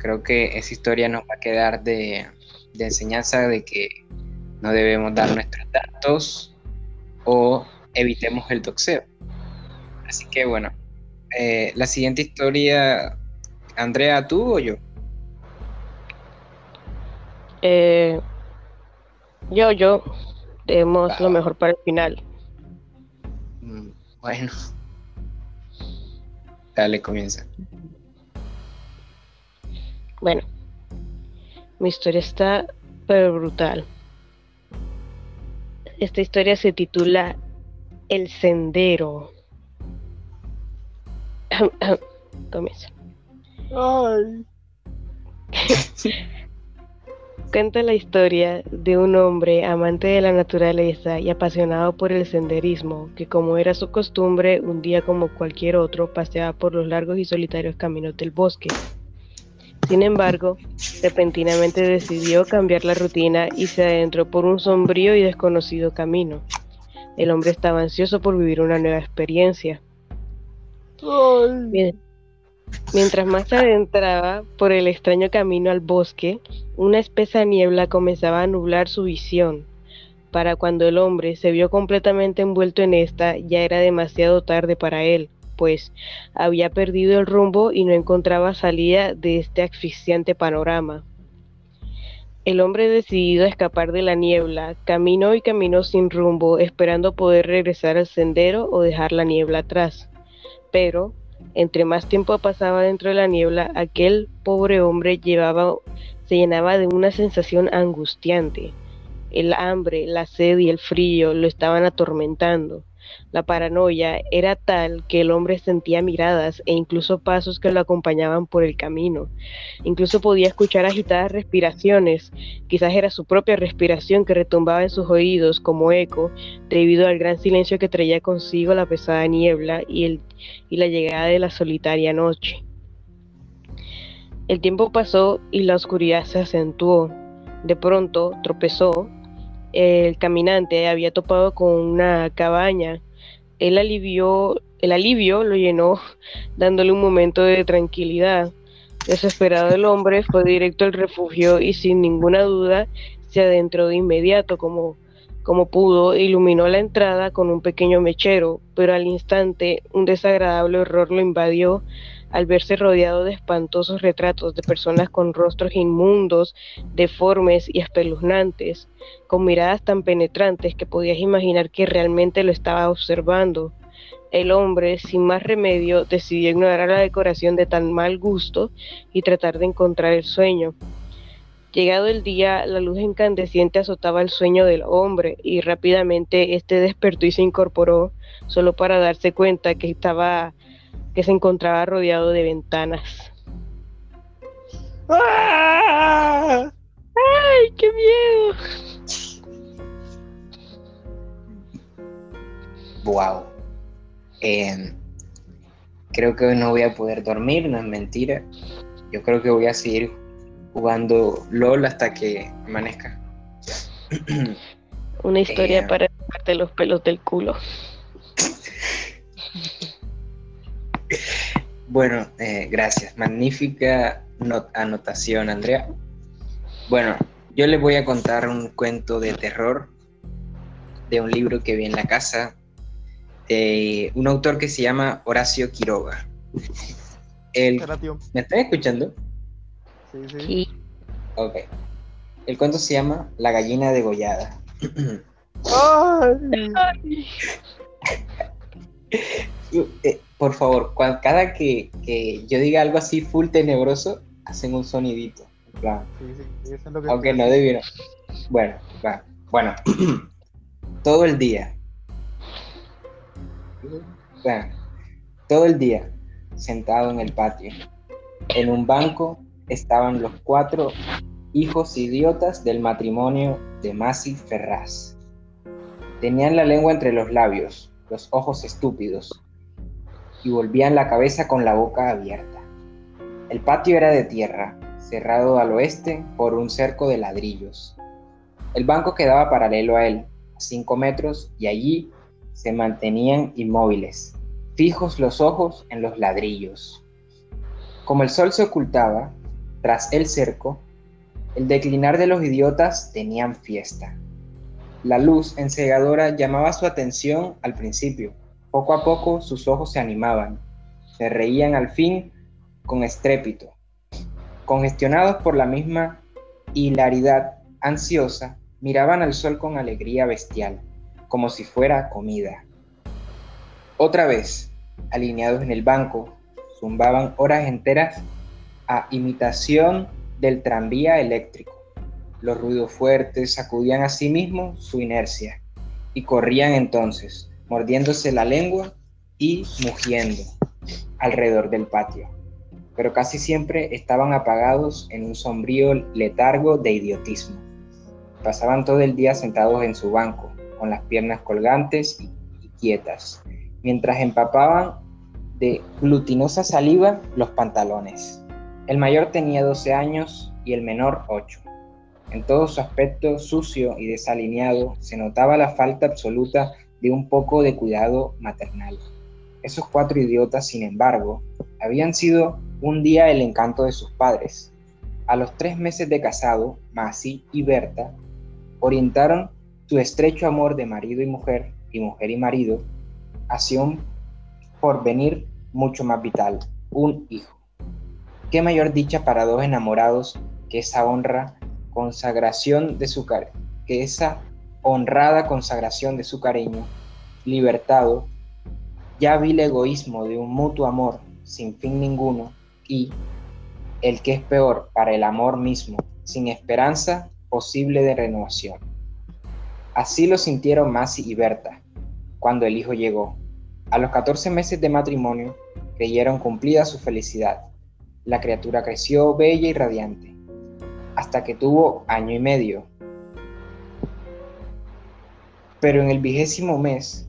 creo que esa historia nos va a quedar de, enseñanza de que no debemos dar nuestros datos o evitemos el doxeo. Así que bueno, eh, la siguiente historia, Andrea, ¿tú o yo? Eh, yo, yo, tenemos lo mejor para el final. Mm, bueno. Dale, comienza. Bueno, mi historia está pero brutal. Esta historia se titula El Sendero. Comienza. Ay. Cuenta la historia de un hombre amante de la naturaleza y apasionado por el senderismo, que como era su costumbre, un día como cualquier otro, paseaba por los largos y solitarios caminos del bosque. Sin embargo, repentinamente decidió cambiar la rutina y se adentró por un sombrío y desconocido camino. El hombre estaba ansioso por vivir una nueva experiencia. Mientras más se adentraba por el extraño camino al bosque, una espesa niebla comenzaba a nublar su visión. Para cuando el hombre se vio completamente envuelto en esta, ya era demasiado tarde para él, pues había perdido el rumbo y no encontraba salida de este asfixiante panorama. El hombre decidido a escapar de la niebla, caminó y caminó sin rumbo, esperando poder regresar al sendero o dejar la niebla atrás. Pero entre más tiempo pasaba dentro de la niebla, aquel pobre hombre llevaba, se llenaba de una sensación angustiante. El hambre, la sed y el frío lo estaban atormentando. La paranoia era tal que el hombre sentía miradas e incluso pasos que lo acompañaban por el camino. Incluso podía escuchar agitadas respiraciones. Quizás era su propia respiración que retumbaba en sus oídos como eco debido al gran silencio que traía consigo la pesada niebla y, el, y la llegada de la solitaria noche. El tiempo pasó y la oscuridad se acentuó. De pronto tropezó el caminante había topado con una cabaña. El, alivió, el alivio lo llenó, dándole un momento de tranquilidad. Desesperado el hombre fue directo al refugio y sin ninguna duda se adentró de inmediato como, como pudo, iluminó la entrada con un pequeño mechero, pero al instante un desagradable horror lo invadió al verse rodeado de espantosos retratos de personas con rostros inmundos, deformes y espeluznantes, con miradas tan penetrantes que podías imaginar que realmente lo estaba observando. El hombre, sin más remedio, decidió ignorar la decoración de tan mal gusto y tratar de encontrar el sueño. Llegado el día, la luz incandescente azotaba el sueño del hombre y rápidamente éste despertó y se incorporó, solo para darse cuenta que estaba que se encontraba rodeado de ventanas. ¡Ah! ¡Ay, qué miedo! Wow. Em, creo que no voy a poder dormir, no es mentira. Yo creo que voy a seguir jugando LOL hasta que amanezca. Una historia em. para sacarte los pelos del culo. Bueno, eh, gracias. Magnífica anotación, Andrea. Bueno, yo les voy a contar un cuento de terror de un libro que vi en la casa de un autor que se llama Horacio Quiroga. El, ¿Me están escuchando? Sí, sí. Ok. El cuento se llama La gallina degollada. ¡Ay! Eh, por favor, cada que, yo diga algo así full tenebroso, hacen un sonidito. Aunque no debieron. Bueno, va. Bueno, todo el día. todo el día sentado en el patio. En un banco estaban los cuatro hijos idiotas del matrimonio de Masi Ferraz. Tenían la lengua entre los labios, los ojos estúpidos, y volvían la cabeza con la boca abierta. El patio era de tierra, cerrado al oeste por un cerco de ladrillos. El banco quedaba paralelo a él, a cinco metros, y allí se mantenían inmóviles, fijos los ojos en los ladrillos. Como el sol se ocultaba, tras el cerco, el declinar de los idiotas tenían fiesta. La luz encegadora llamaba su atención al principio. Poco a poco sus ojos se animaban, se reían al fin con estrépito. Congestionados por la misma hilaridad ansiosa, miraban al sol con alegría bestial, como si fuera comida. Otra vez, alineados en el banco, zumbaban horas enteras a imitación del tranvía eléctrico. Los ruidos fuertes sacudían a sí mismos su inercia y corrían entonces, mordiéndose la lengua y mugiendo alrededor del patio. Pero casi siempre estaban apagados en un sombrío letargo de idiotismo. Pasaban todo el día sentados en su banco, con las piernas colgantes y quietas, mientras empapaban de glutinosa saliva los pantalones. El mayor tenía 12 años y el menor 8. En todo su aspecto sucio y desalineado se notaba la falta absoluta de un poco de cuidado maternal. Esos cuatro idiotas, sin embargo, habían sido un día el encanto de sus padres. A los tres meses de casado, Masi y Berta orientaron su estrecho amor de marido y mujer y mujer y marido hacia un porvenir mucho más vital, un hijo. ¿Qué mayor dicha para dos enamorados que esa honra, consagración de su que esa honrada consagración de su cariño, libertado, ya vil egoísmo de un mutuo amor sin fin ninguno y, el que es peor, para el amor mismo, sin esperanza posible de renovación. Así lo sintieron Masi y Berta cuando el hijo llegó. A los 14 meses de matrimonio creyeron cumplida su felicidad. La criatura creció bella y radiante, hasta que tuvo año y medio. Pero en el vigésimo mes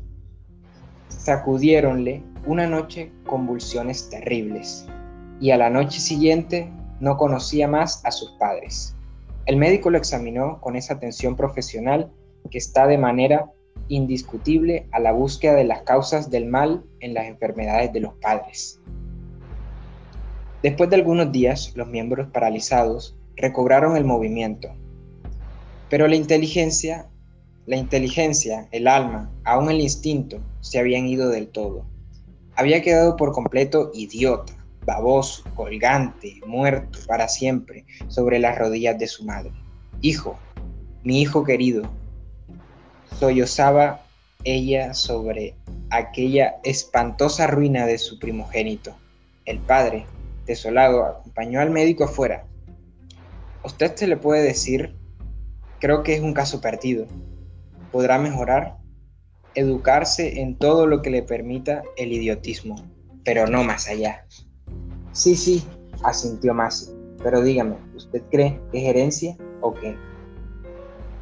sacudiéronle una noche convulsiones terribles, y a la noche siguiente no conocía más a sus padres. El médico lo examinó con esa atención profesional que está de manera indiscutible a la búsqueda de las causas del mal en las enfermedades de los padres. Después de algunos días, los miembros paralizados recobraron el movimiento, pero la inteligencia, la inteligencia, el alma, aún el instinto, se habían ido del todo. Había quedado por completo idiota, baboso, colgante, muerto para siempre sobre las rodillas de su madre. Hijo, mi hijo querido, sollozaba ella sobre aquella espantosa ruina de su primogénito. El padre, desolado, acompañó al médico afuera. Usted se le puede decir, creo que es un caso perdido. Podrá mejorar, educarse en todo lo que le permita el idiotismo, pero no más allá. Sí, sí, asintió Masi, pero dígame, ¿usted cree que es herencia o qué?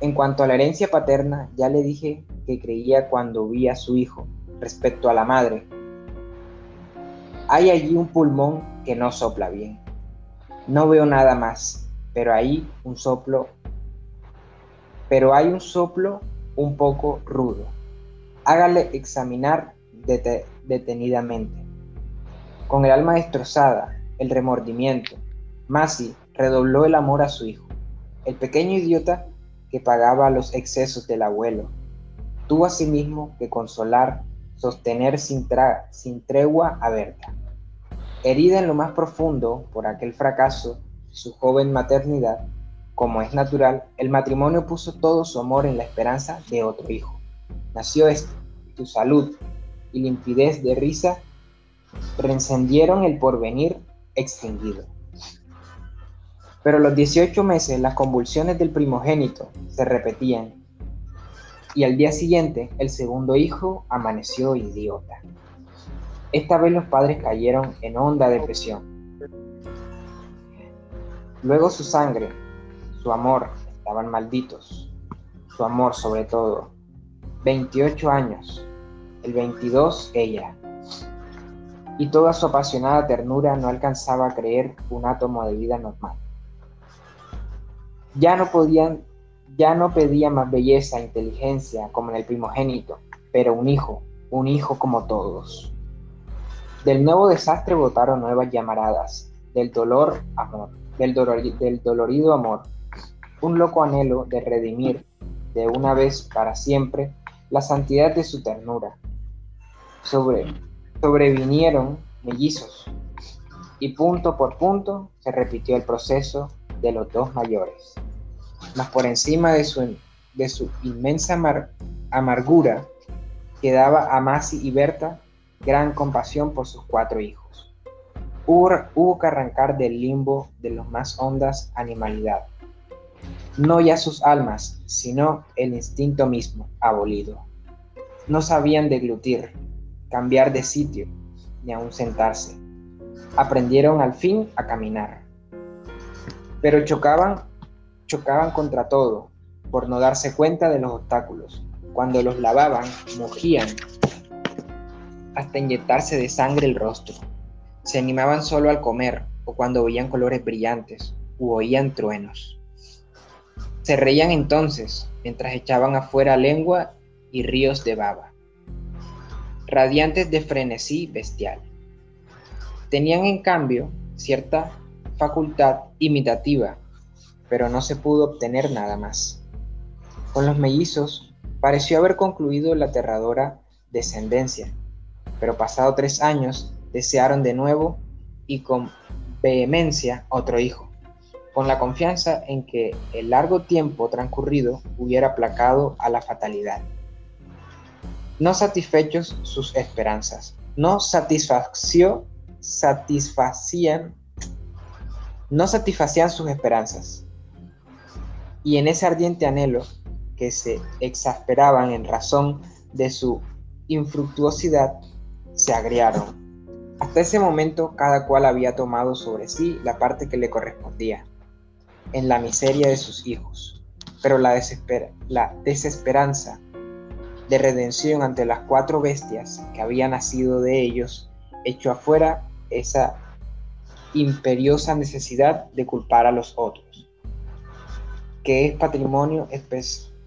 En cuanto a la herencia paterna, ya le dije que creía cuando vi a su hijo respecto a la madre. Hay allí un pulmón que no sopla bien. No veo nada más, pero ahí un soplo, pero hay un soplo un poco rudo. Hágale examinar detenidamente. Con el alma destrozada, el remordimiento, Masi redobló el amor a su hijo. El pequeño idiota que pagaba los excesos del abuelo. Tuvo asimismo que consolar, sostener sin, sin tregua a Berta. Herida en lo más profundo por aquel fracaso, su joven maternidad, como es natural, el matrimonio puso todo su amor en la esperanza de otro hijo. Nació este, tu salud y limpidez de risa reencendieron el porvenir extinguido. Pero los 18 meses las convulsiones del primogénito se repetían y al día siguiente el segundo hijo amaneció idiota. Esta vez los padres cayeron en honda depresión. Luego su sangre, su amor, estaban malditos. Su amor sobre todo. 28 años, el 22 ella. Y toda su apasionada ternura no alcanzaba a creer un átomo de vida normal. Ya no podían, ya no pedía más belleza e inteligencia como en el primogénito, pero un hijo, un hijo como todos. Del nuevo desastre botaron nuevas llamaradas, del dolor, amor, del, del dolorido amor, un loco anhelo de redimir de una vez para siempre la santidad de su ternura. Sobre, sobrevinieron mellizos y punto por punto se repitió el proceso de los dos mayores. Mas por encima de su, de su inmensa amargura quedaba a Masi y Berta gran compasión por sus cuatro hijos. Hubo, hubo que arrancar del limbo de los más hondas animalidad. No ya sus almas, sino el instinto mismo, abolido. No sabían deglutir, cambiar de sitio, ni aún sentarse. Aprendieron al fin a caminar. Pero chocaban, chocaban contra todo, por no darse cuenta de los obstáculos. Cuando los lavaban, mugían hasta inyectarse de sangre el rostro. Se animaban solo al comer o cuando veían colores brillantes u oían truenos. Se reían entonces mientras echaban afuera lengua y ríos de baba, radiantes de frenesí bestial. Tenían en cambio cierta facultad imitativa, pero no se pudo obtener nada más. Con los mellizos pareció haber concluido la aterradora descendencia, pero pasado tres años desearon de nuevo y con vehemencia otro hijo, con la confianza en que el largo tiempo transcurrido hubiera aplacado a la fatalidad. No satisfechos sus esperanzas, no satisfació, satisfacían, no satisfacían sus esperanzas. Y en ese ardiente anhelo que se exasperaban en razón de su infructuosidad, se agriaron. Hasta ese momento cada cual había tomado sobre sí la parte que le correspondía, en la miseria de sus hijos. Pero la, desesperanza de redención ante las cuatro bestias que habían nacido de ellos echó afuera esa imperiosa necesidad de culpar a los otros, que es patrimonio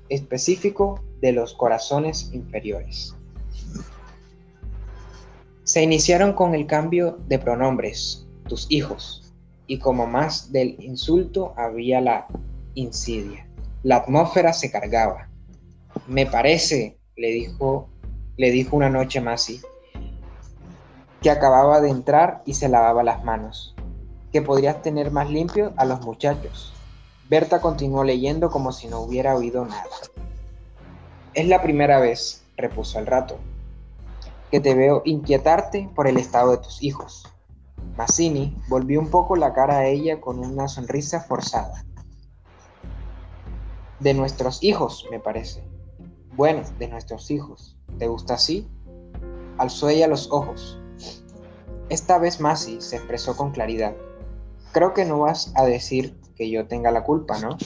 específico de los corazones inferiores. Se iniciaron con el cambio de pronombres, tus hijos, y como más del insulto había la insidia. La atmósfera se cargaba. Me parece, le dijo, le dijo una noche Masi, que acababa de entrar y se lavaba las manos, que podrías tener más limpio a los muchachos. Berta continuó leyendo como si no hubiera oído nada. Es la primera vez, repuso al rato, que te veo inquietarte por el estado de tus hijos. Mazzini volvió un poco la cara a ella con una sonrisa forzada. De nuestros hijos, me parece. Bueno, de nuestros hijos. ¿Te gusta así? Alzó ella los ojos. Esta vez Masi se expresó con claridad. Creo que no vas a decir que yo tenga la culpa, ¿no?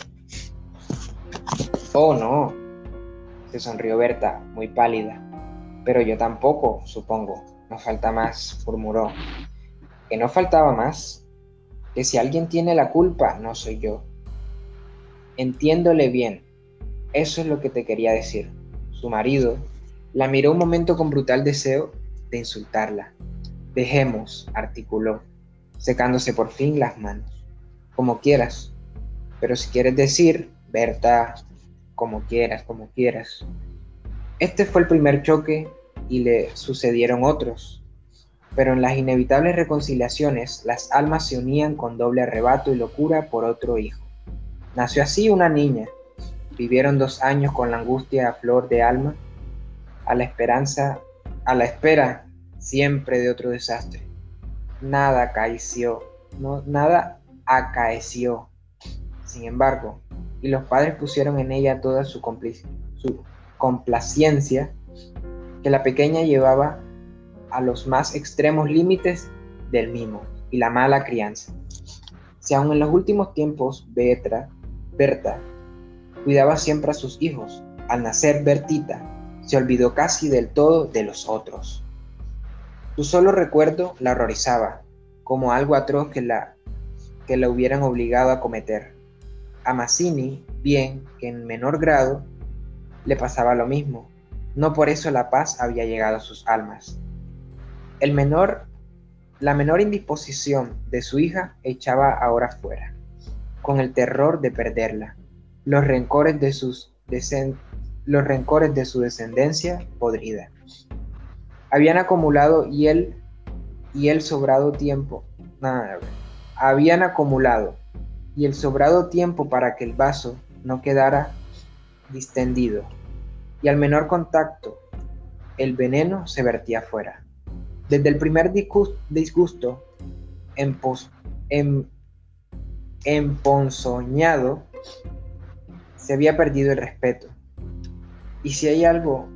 Oh, no. Se sonrió Berta, muy pálida. Pero yo tampoco, supongo. No falta más, murmuró. Que no faltaba más. Que si alguien tiene la culpa, no soy yo. Entiéndole bien. Eso es lo que te quería decir. Su marido la miró un momento con brutal deseo de insultarla. Dejemos, articuló, secándose por fin las manos. Como quieras. Pero si quieres decir, Berta, como quieras, como quieras. Este fue el primer choque y le sucedieron otros. Pero en las inevitables reconciliaciones las almas se unían con doble arrebato y locura por otro hijo. Nació así una niña. Vivieron dos años con la angustia a flor de alma, a la esperanza, a la espera siempre de otro desastre. Nada acaeció, no, nada acaeció. Sin embargo, y los padres pusieron en ella toda su, su complacencia, que la pequeña llevaba a los más extremos límites del mimo y la mala crianza. Si aún en los últimos tiempos Betra, Berta, cuidaba siempre a sus hijos, al nacer Bertita, se olvidó casi del todo de los otros. Su solo recuerdo la horrorizaba, como algo atroz que la, que la hubieran obligado a cometer. A Mazzini, bien que en menor grado, le pasaba lo mismo. No por eso la paz había llegado a sus almas. El menor, la menor indisposición de su hija echaba ahora fuera. con el terror de perderla, los rencores de, sus los rencores de su descendencia podrida. Habían acumulado y él y el sobrado tiempo, habían acumulado y el sobrado tiempo para que el vaso no quedara distendido, y al menor contacto el veneno se vertía fuera. Desde el primer disgusto emponzoñado se había perdido el respeto. Y si hay algo,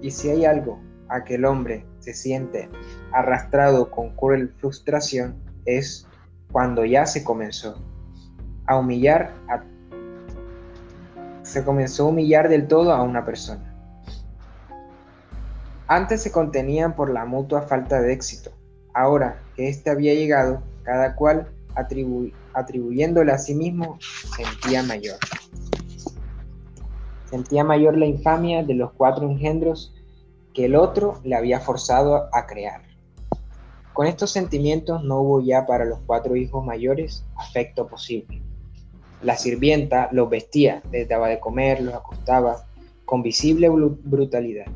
y si hay algo a que el hombre se siente arrastrado con cruel frustración es cuando ya se comenzó a humillar se comenzó a humillar del todo a una persona. Antes se contenían por la mutua falta de éxito. Ahora que éste había llegado, cada cual atribuyéndole a sí mismo sentía mayor. Sentía mayor la infamia de los cuatro engendros que el otro le había forzado a crear. Con estos sentimientos no hubo ya para los cuatro hijos mayores afecto posible. La sirvienta los vestía, les daba de comer, los acostaba, con visible brutalidad.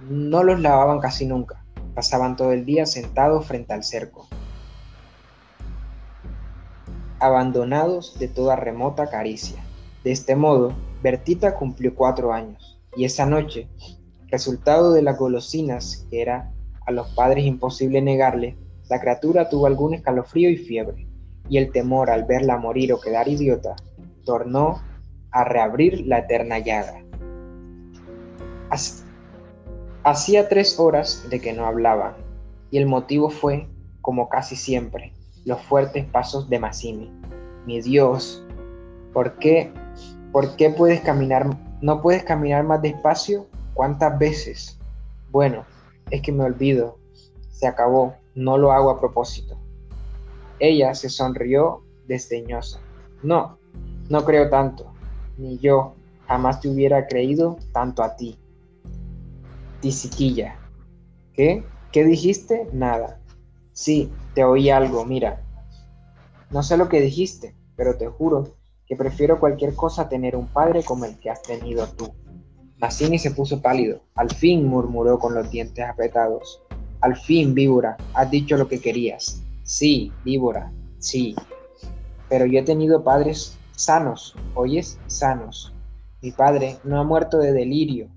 No los lavaban casi nunca, pasaban todo el día sentados frente al cerco, abandonados de toda remota caricia. De este modo, Bertita cumplió cuatro años, y esa noche, resultado de las golosinas que era a los padres imposible negarle, la criatura tuvo algún escalofrío y fiebre, y el temor al verla morir o quedar idiota tornó a reabrir la eterna llaga. Hacía tres horas de que no hablaba, y el motivo fue, como casi siempre, los fuertes pasos de Massini. Mi Dios, ¿por qué, por qué puedes caminar, no puedes caminar más despacio? ¿Cuántas veces? Bueno, es que me olvido. Se acabó. No lo hago a propósito. Ella se sonrió desdeñosa. No, no creo tanto. Ni yo jamás te hubiera creído tanto a ti. Tisiquilla. ¿Qué? ¿Qué dijiste? Nada. Sí, te oí algo, mira. No sé lo que dijiste, pero te juro que prefiero cualquier cosa a tener un padre como el que has tenido tú. Mazzini se puso pálido. Al fin, murmuró con los dientes apretados. Al fin, víbora, has dicho lo que querías. Sí, víbora, sí. Pero yo he tenido padres sanos, oyes, sanos. Mi padre no ha muerto de delirio.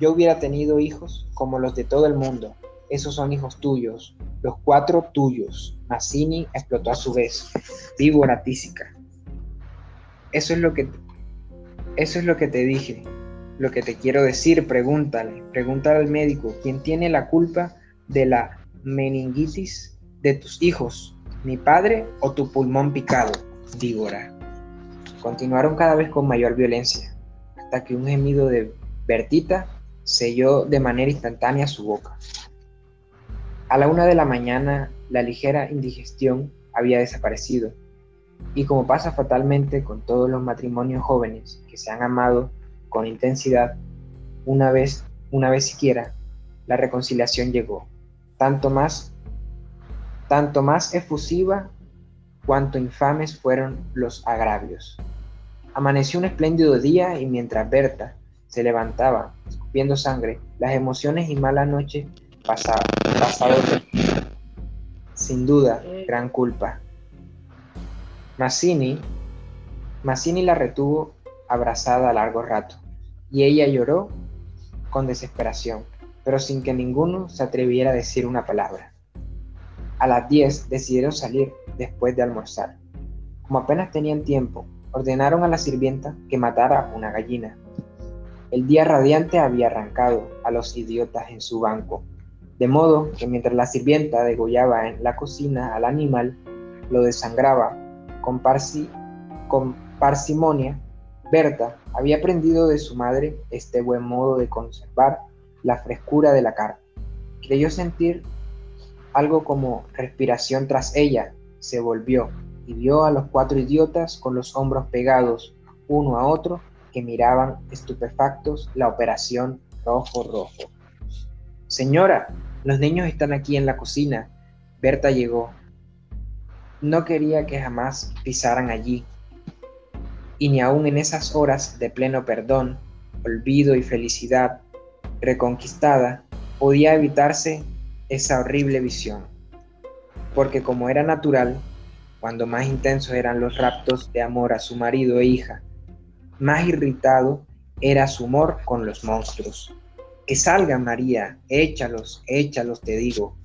Yo hubiera tenido hijos como los de todo el mundo. Esos son hijos tuyos, los cuatro tuyos. Mazzini explotó a su vez. Víbora tísica. Eso es lo que eso es lo que te dije. Lo que te quiero decir, pregúntale, pregúntale al médico, ¿quién tiene la culpa de la meningitis de tus hijos? ¿Mi padre o tu pulmón picado? Dígora. Continuaron cada vez con mayor violencia, hasta que un gemido de Bertita selló de manera instantánea su boca. A la una de la mañana, la ligera indigestión había desaparecido, y como pasa fatalmente con todos los matrimonios jóvenes que se han amado con intensidad, una vez, una vez siquiera, la reconciliación llegó, tanto más, tanto más efusiva cuanto infames fueron los agravios. Amaneció un espléndido día y mientras Berta se levantaba, escupiendo sangre, las emociones y mala noche pasaban, sin duda, gran culpa. Mazzini, Mazzini la retuvo abrazada a largo rato y ella lloró con desesperación, pero sin que ninguno se atreviera a decir una palabra. A las 10 decidieron salir después de almorzar. Como apenas tenían tiempo, ordenaron a la sirvienta que matara una gallina. El día radiante había arrancado a los idiotas en su banco, de modo que mientras la sirvienta degollaba en la cocina al animal, lo desangraba. Con, parsimonia, Berta había aprendido de su madre este buen modo de conservar la frescura de la carne. Creyó sentir algo como respiración tras ella, se volvió y vio a los cuatro idiotas con los hombros pegados uno a otro miraban estupefactos la operación rojo rojo. Señora, los niños están aquí en la cocina. Berta llegó. No quería que jamás pisaran allí, y ni aun en esas horas de pleno perdón, olvido y felicidad reconquistada podía evitarse esa horrible visión, porque como era natural, cuando más intensos eran los raptos de amor a su marido e hija, más irritado era su humor con los monstruos. Que salgan, María, échalos, échalos, te digo.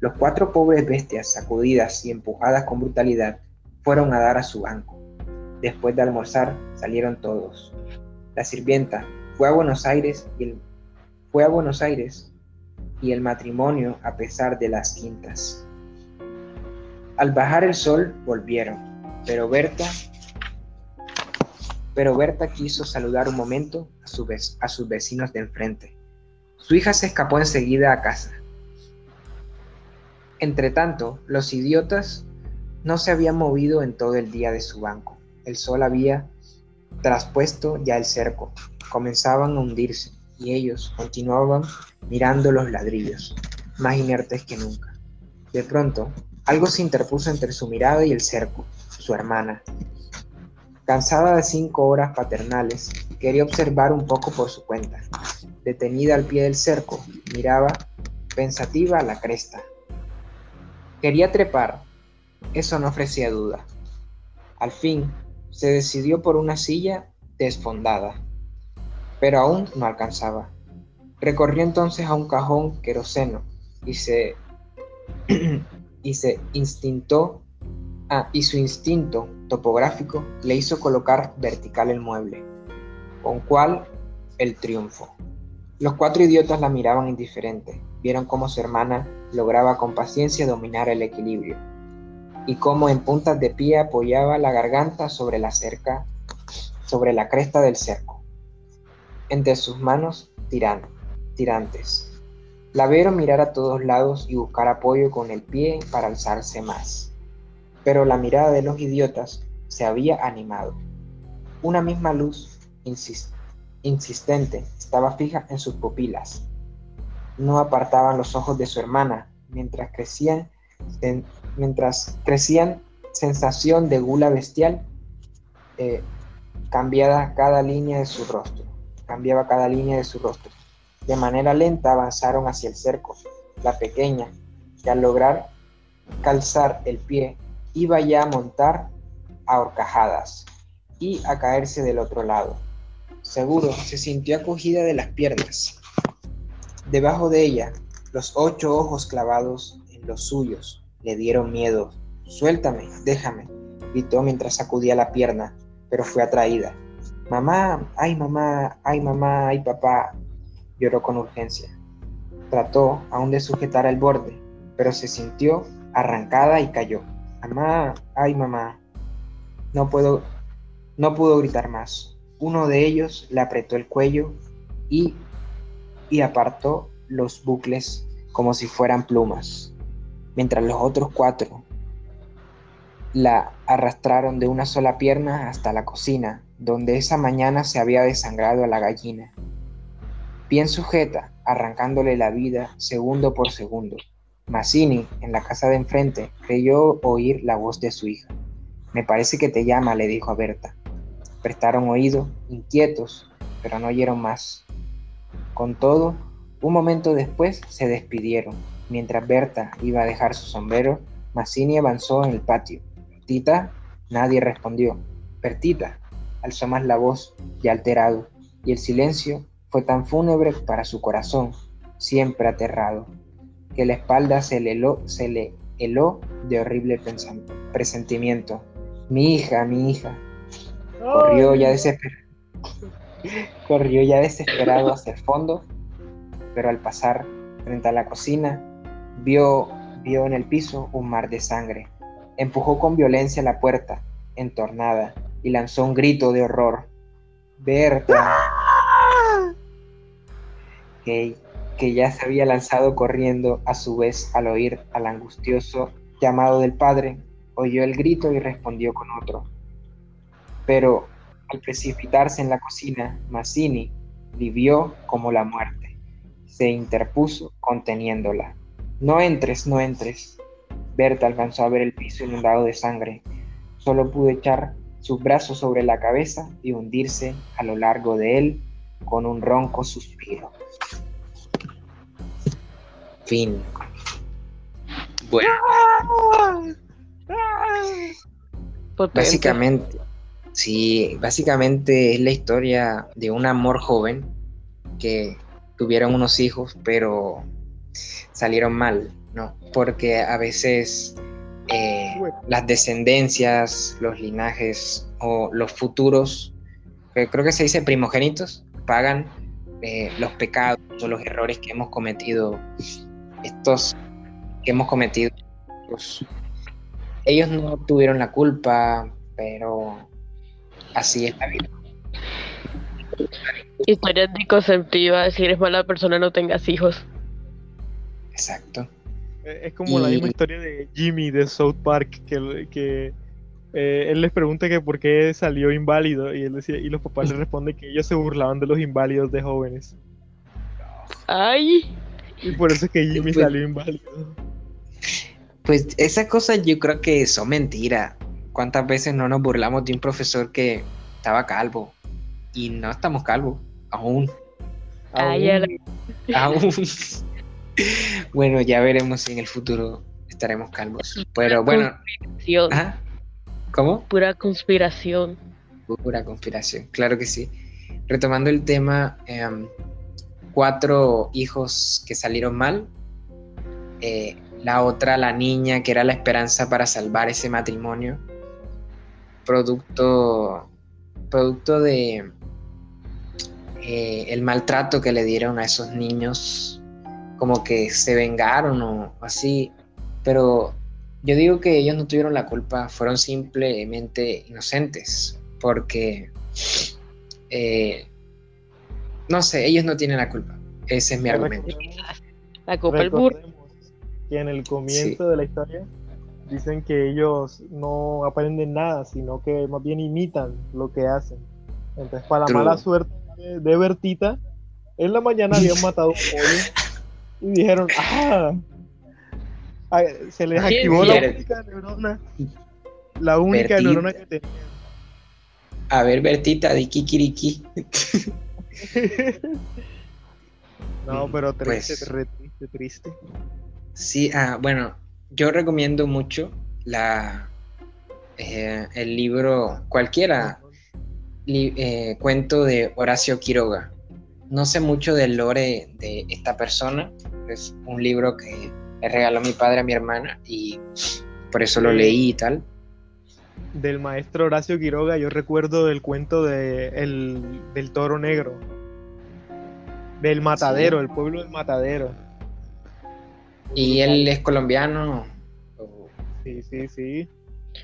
Los cuatro pobres bestias, sacudidas y empujadas con brutalidad, fueron a dar a su banco. Después de almorzar, salieron todos. La sirvienta fue a Buenos Aires y el, fue a Buenos Aires y el matrimonio a pesar de las quintas. Al bajar el sol volvieron, pero Berta pero Berta quiso saludar un momento a, su a sus vecinos de enfrente. Su hija se escapó enseguida a casa. Entretanto, los idiotas no se habían movido en todo el día de su banco. El sol había traspuesto ya el cerco. Comenzaban a hundirse y ellos continuaban mirando los ladrillos, más inertes que nunca. De pronto, algo se interpuso entre su mirada y el cerco, su hermana. Cansada de cinco horas paternales, quería observar un poco por su cuenta detenida al pie del cerco, miraba pensativa a la cresta. Quería trepar, eso no ofrecía duda. Al fin, se decidió por una silla desfondada, pero aún no alcanzaba. Recorrió entonces a un cajón queroseno y se, y se instintó ah, y su instinto topográfico le hizo colocar vertical el mueble, con cual el triunfo. Los cuatro idiotas la miraban indiferente, vieron cómo su hermana lograba con paciencia dominar el equilibrio, y cómo en puntas de pie apoyaba la garganta sobre la cerca, sobre la cresta del cerco. Entre sus manos tiran, tirantes. La vieron mirar a todos lados y buscar apoyo con el pie para alzarse más. Pero la mirada de los idiotas se había animado. Una misma luz insiste insistente, estaba fija en sus pupilas. No apartaban los ojos de su hermana mientras crecían, mientras crecían sensación de gula bestial eh, cambiada cada línea de su rostro. Cambiaba cada línea de su rostro. De manera lenta avanzaron hacia el cerco. La pequeña, que al lograr calzar el pie, iba ya a montar a horcajadas y a caerse del otro lado. Seguro, se sintió acogida de las piernas. Debajo de ella, los ocho ojos clavados en los suyos le dieron miedo. Suéltame, déjame, gritó mientras sacudía la pierna, pero fue atraída. Mamá, ay mamá, ay mamá, ay papá, lloró con urgencia. Trató aún de sujetar el borde, pero se sintió arrancada y cayó. Mamá, ay mamá. No puedo, no pudo gritar más. Uno de ellos le apretó el cuello y, y apartó los bucles como si fueran plumas, mientras los otros cuatro la arrastraron de una sola pierna hasta la cocina, donde esa mañana se había desangrado a la gallina. Bien sujeta, arrancándole la vida segundo por segundo. Mazzini, en la casa de enfrente, creyó oír la voz de su hija. Me parece que te llama, le dijo a Berta. Prestaron oído, inquietos, pero no oyeron más. Con todo, un momento después se despidieron. Mientras Berta iba a dejar su sombrero, Mazzini avanzó en el patio. Tita, nadie respondió. Bertita, alzó más la voz, ya alterado, y el silencio fue tan fúnebre para su corazón, siempre aterrado, que la espalda se le heló, se le heló de horrible presentimiento. Mi hija, mi hija, Corrió ya desesperado. Corrió ya desesperado hacia el fondo, pero al pasar frente a la cocina, vio, vio en el piso un mar de sangre. Empujó con violencia la puerta, entornada, y lanzó un grito de horror. Berta, que, que ya se había lanzado corriendo a su vez al oír al angustioso llamado del padre, oyó el grito y respondió con otro pero al precipitarse en la cocina, Mazzini vivió como la muerte. Se interpuso conteniéndola. No entres, no entres. Berta alcanzó a ver el piso inundado de sangre. Solo pudo echar sus brazos sobre la cabeza y hundirse a lo largo de él con un ronco suspiro. Fin. Bueno. Básicamente, sí, básicamente es la historia de un amor joven que tuvieron unos hijos, pero salieron mal, ¿no? Porque a veces eh, las descendencias, los linajes o los futuros, creo que se dice primogénitos, pagan eh, los pecados o los errores que hemos cometido, estos que hemos cometido. ellos no tuvieron la culpa, pero así es la vida. Historia anticonceptiva, si eres mala persona no tengas hijos. Exacto. Es como la misma historia de Jimmy de South Park, que, que eh, él les pregunta que por qué salió inválido y él decía, y los papás le responden que ellos se burlaban de los inválidos de jóvenes. Ay. Y por eso es que Jimmy pues salió inválido. Pues esas cosas yo creo que son mentiras. ¿Cuántas veces no nos burlamos de un profesor que estaba calvo? Y no estamos calvos, aún. Ay, aún. bueno, ya veremos si en el futuro estaremos calvos. Pero bueno. ¿Cómo? Pura conspiración. Pura conspiración, claro que sí. Retomando el tema, em, cuatro hijos que salieron mal. Eh, la otra, la niña, que era la esperanza para salvar ese matrimonio. Producto, producto de eh, el maltrato que le dieron a esos niños como que se vengaron o así, pero yo digo que ellos no tuvieron la culpa, fueron simplemente inocentes, porque, eh, no sé, ellos no tienen la culpa, ese es mi argumento. La culpa el burro. Que en el comienzo de la historia dicen que ellos no aprenden nada, sino que más bien imitan lo que hacen. Entonces, para la mala suerte de, Bertita, en la mañana habían matado un pollo y dijeron, ah, se les activó la única neurona, la única neurona que tenían. A ver, Bertita, de Kikiriki. no, pero triste, pues triste, triste. Sí, ah, bueno, yo recomiendo mucho la eh, el libro, cualquiera, eh, cuento de Horacio Quiroga no sé mucho del lore de esta persona. Es un libro que le regaló mi padre a mi hermana y por eso lo leí y tal. Del maestro Horacio Quiroga, yo recuerdo el cuento de el, del toro negro. Del matadero, el pueblo del matadero. ¿Y él es colombiano? Sí, sí, sí.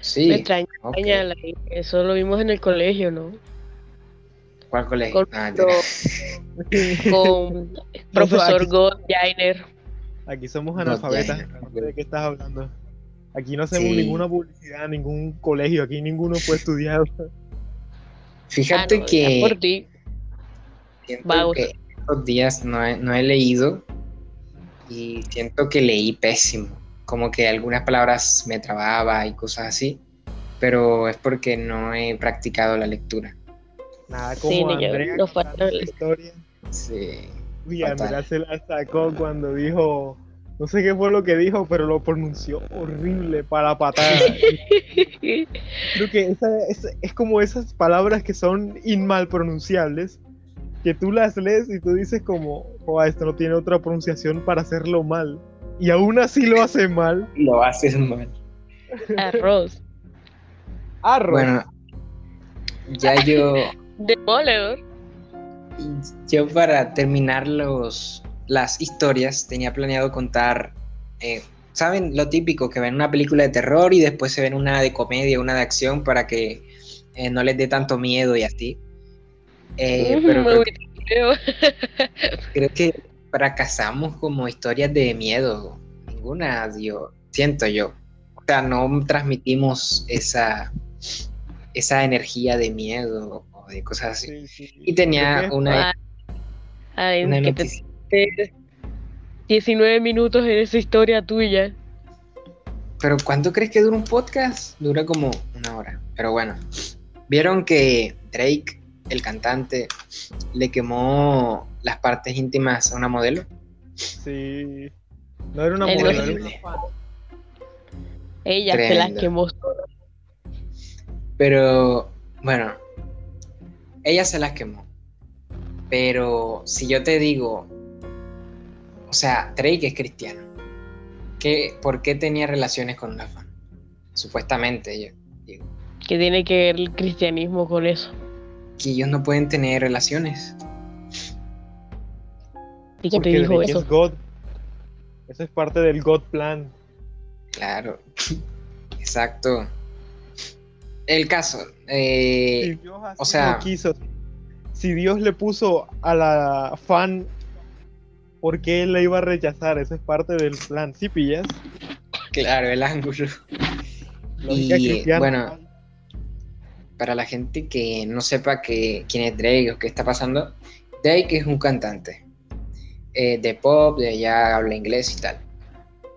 Sí. Me extraña, eso lo vimos en el colegio, ¿no? ¿Cuál colegio? Con, ah, con profesor God Jainer. Aquí somos analfabetas, ¿de qué estás hablando? Aquí no hacemos ninguna publicidad, ningún colegio, aquí ninguno puede estudiar. Fíjate ah, que, por ti. Siento que estos días no he, no he leído y siento que leí pésimo, como que algunas palabras me trababa y cosas así, pero es porque no he practicado la lectura. Nada como sí, Andrea no la historia. Sí. Uy, Andrea se la sacó cuando dijo, no sé qué fue lo que dijo, pero lo pronunció horrible para patada. Creo que esa, es, como esas palabras que son inmal pronunciables, que tú las lees y tú dices como, oh, esto no tiene otra pronunciación para hacerlo mal. Y aún así lo hace mal. Lo haces mal. Arroz. Arroz. Bueno, ya yo Demoledor. Yo para terminar los, las historias tenía planeado contar, eh, ¿saben? Lo típico, que ven una película de terror y después se ven una de comedia, una de acción para que eh, no les dé tanto miedo y así. Eh, pero creo que, fracasamos como historias de miedo. Ninguna, yo siento yo. O sea, no transmitimos esa, esa energía de miedo de cosas así. Y tenía una, Ay, una 19 minutos en esa historia tuya. Pero ¿cuánto crees que dura un podcast? Dura como una hora. Pero bueno, ¿Vieron que Drake, el cantante, le quemó las partes íntimas a una modelo? Sí. No era una modelo, era una fan. Ella se las quemó Pero, bueno, ella se las quemó. Pero si yo te digo, o sea, Drake es cristiano. ¿Qué, ¿Por qué tenía relaciones con una fan? Supuestamente, yo digo. ¿Qué tiene que ver el cristianismo con eso? Que ellos no pueden tener relaciones. ¿Y quién te dijo eso? Es God. Eso es parte del God plan. Claro, exacto. El caso, eh, o sea, quiso. si Dios le puso a la fan, ¿por qué él la iba a rechazar? Eso es parte del plan, ¿sí pillas? Claro, el ángulo. y bueno, para la gente que no sepa que, quién es Drake o qué está pasando, Drake es un cantante eh, de pop, de ya habla inglés y tal.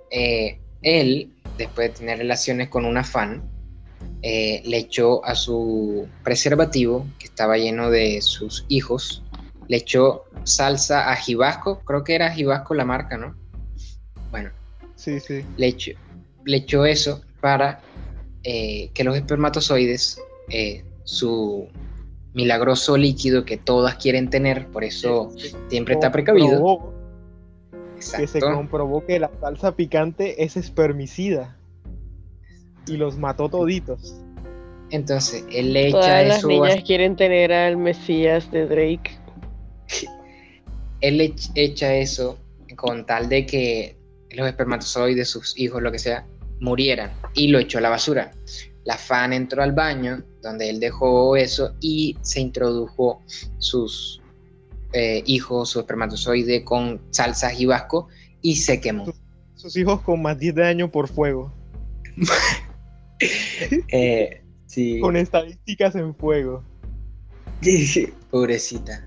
Eh, él, después de tener relaciones con una fan, eh, le echó a su preservativo, que estaba lleno de sus hijos, le echó salsa a Jibasco, creo que era Jibasco la marca, ¿no? Bueno, sí, sí. Le echó, le echó eso para que los espermatozoides, su milagroso líquido que todas quieren tener, por eso siempre está precavido. Que se comprobó que la salsa picante es espermicida y los mató toditos. Entonces, él le echa Todas las niñas quieren tener al Mesías de Drake. Él le echa eso con tal de que los espermatozoides, sus hijos, lo que sea, murieran y lo echó a la basura. La fan entró al baño donde él dejó eso y se introdujo sus eh, hijos, su espermatozoide con salsa y vasco y se quemó. Sus, hijos con más 10 de años por fuego. Eh, sí. Con estadísticas en fuego. Pobrecita.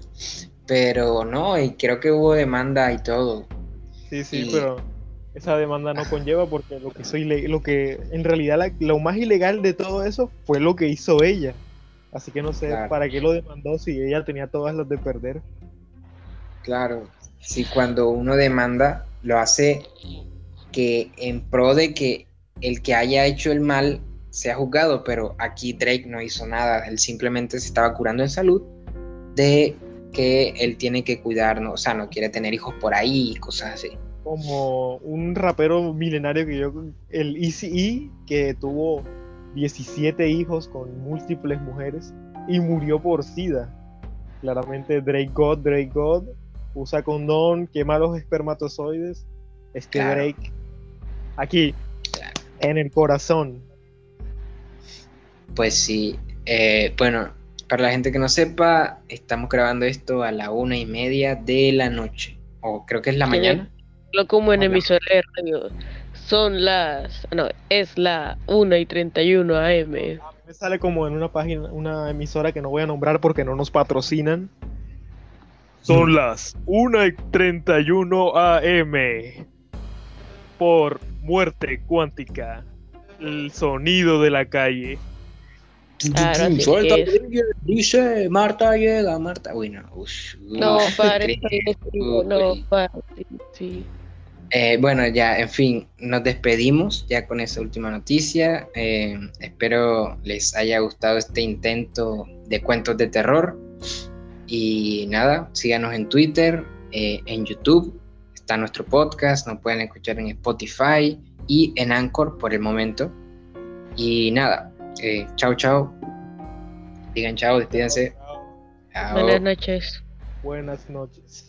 Pero no, y creo que hubo demanda y todo. Sí, sí, pero esa demanda no conlleva porque lo que soy lo que en realidad lo más ilegal de todo eso fue lo que hizo ella. Así que no sé para qué lo demandó si ella tenía todas las de perder. Claro, si cuando uno demanda lo hace que en pro de que el que haya hecho el mal sea juzgado, pero aquí Drake no hizo nada, él simplemente se estaba curando en salud de que él tiene que cuidarnos, o sea, no quiere tener hijos por ahí y cosas así como un rapero milenario que yo, el Easy E, que tuvo 17 hijos con múltiples mujeres y murió por SIDA. Claramente Drake God, Drake God, usa condón, quema los espermatozoides. Este Drake, aquí, en el corazón. Pues sí, eh, bueno, para la gente que no sepa, estamos grabando esto a la una y media de la noche, o creo que es la mañana como en emisora de radio. Son las. No, es la 1 y 31 AM. me sale como en una página, una emisora que no voy a nombrar porque no nos patrocinan. Son mm. las 1 y 31 AM. Por muerte cuántica. El sonido de la calle. Suelta dice Marta llega, Marta. Bueno, no, padre, no, padre, sí. Eh, bueno, ya, en fin, nos despedimos ya con esa última noticia. Eh, espero les haya gustado este intento de cuentos de terror. Y nada, síganos en Twitter, eh, en YouTube, está nuestro podcast, nos pueden escuchar en Spotify y en Anchor por el momento. Y nada, chao, chao. Digan chao, despídense. Buenas noches. Buenas noches.